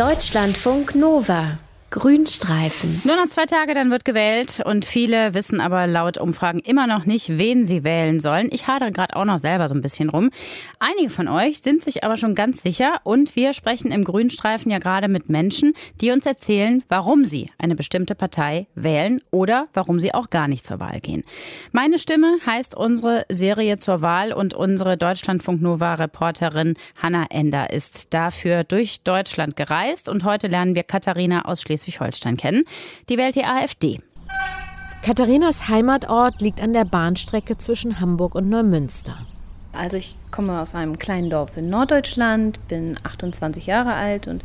Deutschlandfunk Nova Grünstreifen. Nur noch zwei Tage, dann wird gewählt und viele wissen aber laut Umfragen immer noch nicht, wen sie wählen sollen. Ich hadere gerade auch noch selber so ein bisschen rum. Einige von euch sind sich aber schon ganz sicher und wir sprechen im Grünstreifen ja gerade mit Menschen, die uns erzählen, warum sie eine bestimmte Partei wählen oder warum sie auch gar nicht zur Wahl gehen. Meine Stimme heißt unsere Serie zur Wahl und unsere Deutschlandfunk Nova Reporterin Hanna Ender ist dafür durch Deutschland gereist und heute lernen wir Katharina aus Schleswig Schleswig-Holstein kennen. Die wählt die AfD. Katharinas Heimatort liegt an der Bahnstrecke zwischen Hamburg und Neumünster. Also ich komme aus einem kleinen Dorf in Norddeutschland, bin 28 Jahre alt und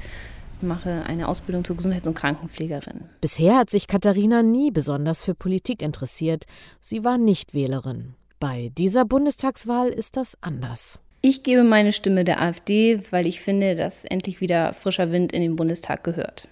mache eine Ausbildung zur Gesundheits- und Krankenpflegerin. Bisher hat sich Katharina nie besonders für Politik interessiert. Sie war Nichtwählerin. Bei dieser Bundestagswahl ist das anders. Ich gebe meine Stimme der AfD, weil ich finde, dass endlich wieder frischer Wind in den Bundestag gehört.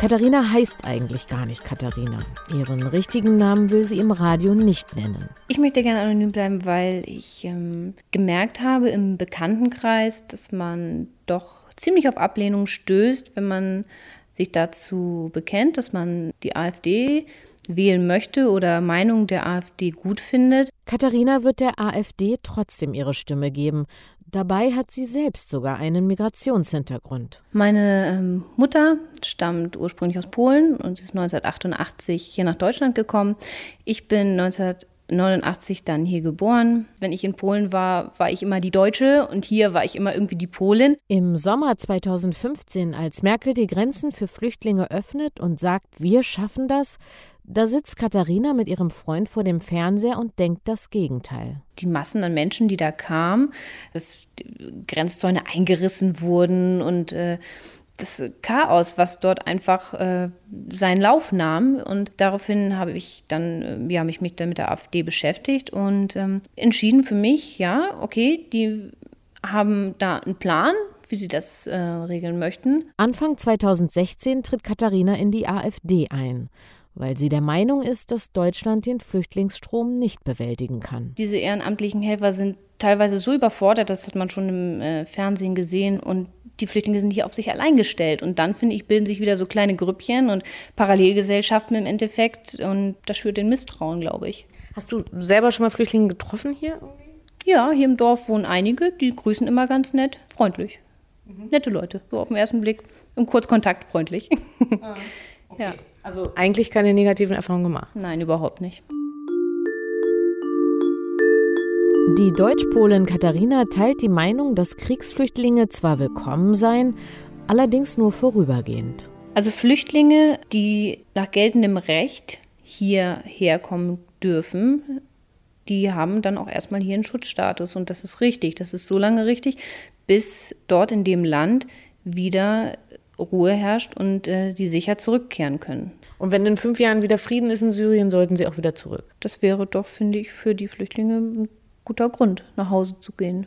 Katharina heißt eigentlich gar nicht Katharina. Ihren richtigen Namen will sie im Radio nicht nennen. Ich möchte gerne anonym bleiben, weil ich ähm, gemerkt habe im Bekanntenkreis, dass man doch ziemlich auf Ablehnung stößt, wenn man sich dazu bekennt, dass man die AfD wählen möchte oder Meinung der AfD gut findet. Katharina wird der AfD trotzdem ihre Stimme geben, Dabei hat sie selbst sogar einen Migrationshintergrund. Meine ähm, Mutter stammt ursprünglich aus Polen und ist 1988 hier nach Deutschland gekommen. Ich bin 1989 dann hier geboren. Wenn ich in Polen war, war ich immer die Deutsche und hier war ich immer irgendwie die Polin. Im Sommer 2015, als Merkel die Grenzen für Flüchtlinge öffnet und sagt, wir schaffen das, da sitzt Katharina mit ihrem Freund vor dem Fernseher und denkt das Gegenteil. Die Massen an Menschen, die da kamen, dass Grenzzäune eingerissen wurden und äh, das Chaos, was dort einfach äh, seinen Lauf nahm. Und daraufhin habe ich dann, äh, ja, mich, mich dann mit der AfD beschäftigt und ähm, entschieden für mich, ja, okay, die haben da einen Plan, wie sie das äh, regeln möchten. Anfang 2016 tritt Katharina in die AfD ein weil sie der Meinung ist, dass Deutschland den Flüchtlingsstrom nicht bewältigen kann. Diese ehrenamtlichen Helfer sind teilweise so überfordert, das hat man schon im äh, Fernsehen gesehen und die Flüchtlinge sind nicht auf sich allein gestellt. Und dann, finde ich, bilden sich wieder so kleine Grüppchen und Parallelgesellschaften im Endeffekt. Und das schürt den Misstrauen, glaube ich. Hast du selber schon mal Flüchtlinge getroffen hier? Ja, hier im Dorf wohnen einige, die grüßen immer ganz nett, freundlich. Mhm. Nette Leute, so auf den ersten Blick. Im Kurzkontakt freundlich. Ah, okay. Ja. Also eigentlich keine negativen Erfahrungen gemacht? Nein, überhaupt nicht. Die Deutschpolin Katharina teilt die Meinung, dass Kriegsflüchtlinge zwar willkommen seien, allerdings nur vorübergehend. Also Flüchtlinge, die nach geltendem Recht hierher kommen dürfen, die haben dann auch erstmal hier einen Schutzstatus. Und das ist richtig. Das ist so lange richtig, bis dort in dem Land wieder Ruhe herrscht und äh, die sicher zurückkehren können. Und wenn in fünf Jahren wieder Frieden ist in Syrien, sollten sie auch wieder zurück. Das wäre doch, finde ich, für die Flüchtlinge ein guter Grund, nach Hause zu gehen.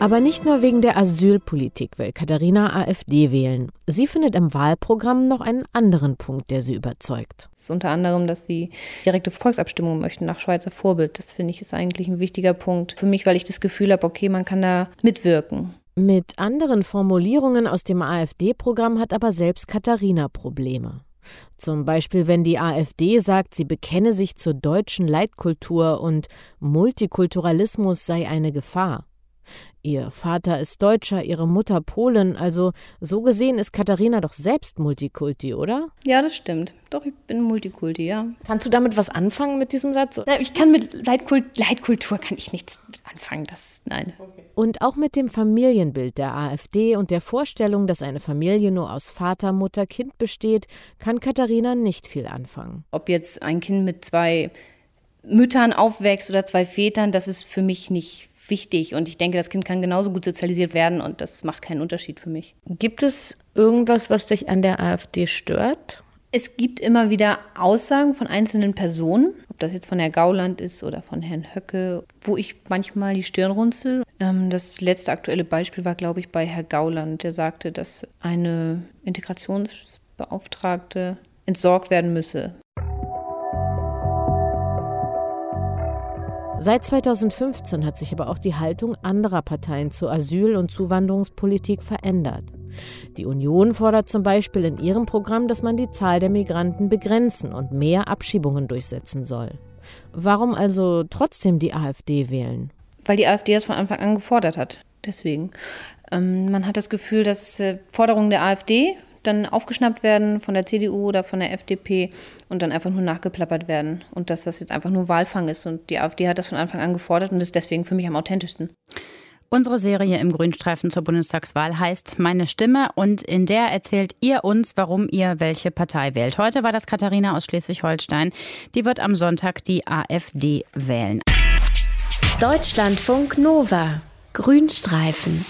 Aber nicht nur wegen der Asylpolitik will Katharina AfD wählen. Sie findet im Wahlprogramm noch einen anderen Punkt, der sie überzeugt. Das ist unter anderem, dass sie direkte Volksabstimmungen möchten nach Schweizer Vorbild. Das finde ich ist eigentlich ein wichtiger Punkt für mich, weil ich das Gefühl habe, okay, man kann da mitwirken. Mit anderen Formulierungen aus dem AfD-Programm hat aber selbst Katharina Probleme. Zum Beispiel, wenn die AfD sagt, sie bekenne sich zur deutschen Leitkultur und Multikulturalismus sei eine Gefahr. Ihr Vater ist Deutscher, ihre Mutter Polin, also so gesehen ist Katharina doch selbst Multikulti, oder? Ja, das stimmt. Doch, ich bin Multikulti, ja. Kannst du damit was anfangen mit diesem Satz? Ich kann mit Leitkult Leitkultur kann ich nichts anfangen, das nein. Okay. Und auch mit dem Familienbild der AfD und der Vorstellung, dass eine Familie nur aus Vater, Mutter, Kind besteht, kann Katharina nicht viel anfangen. Ob jetzt ein Kind mit zwei Müttern aufwächst oder zwei Vätern, das ist für mich nicht wichtig. Und ich denke, das Kind kann genauso gut sozialisiert werden und das macht keinen Unterschied für mich. Gibt es irgendwas, was dich an der AfD stört? Es gibt immer wieder Aussagen von einzelnen Personen, ob das jetzt von Herrn Gauland ist oder von Herrn Höcke, wo ich manchmal die Stirn runzel. Ähm, das letzte aktuelle Beispiel war, glaube ich, bei Herrn Gauland, der sagte, dass eine Integrationsbeauftragte entsorgt werden müsse. Seit 2015 hat sich aber auch die Haltung anderer Parteien zur Asyl- und Zuwanderungspolitik verändert. Die Union fordert zum Beispiel in ihrem Programm, dass man die Zahl der Migranten begrenzen und mehr Abschiebungen durchsetzen soll. Warum also trotzdem die AfD wählen? Weil die AfD das von Anfang an gefordert hat. Deswegen. Ähm, man hat das Gefühl, dass äh, Forderungen der AfD dann aufgeschnappt werden von der CDU oder von der FDP und dann einfach nur nachgeplappert werden. Und dass das jetzt einfach nur Wahlfang ist. Und die AfD hat das von Anfang an gefordert und ist deswegen für mich am authentischsten. Unsere Serie im Grünstreifen zur Bundestagswahl heißt Meine Stimme und in der erzählt ihr uns, warum ihr welche Partei wählt. Heute war das Katharina aus Schleswig-Holstein. Die wird am Sonntag die AfD wählen. Deutschlandfunk Nova. Grünstreifen.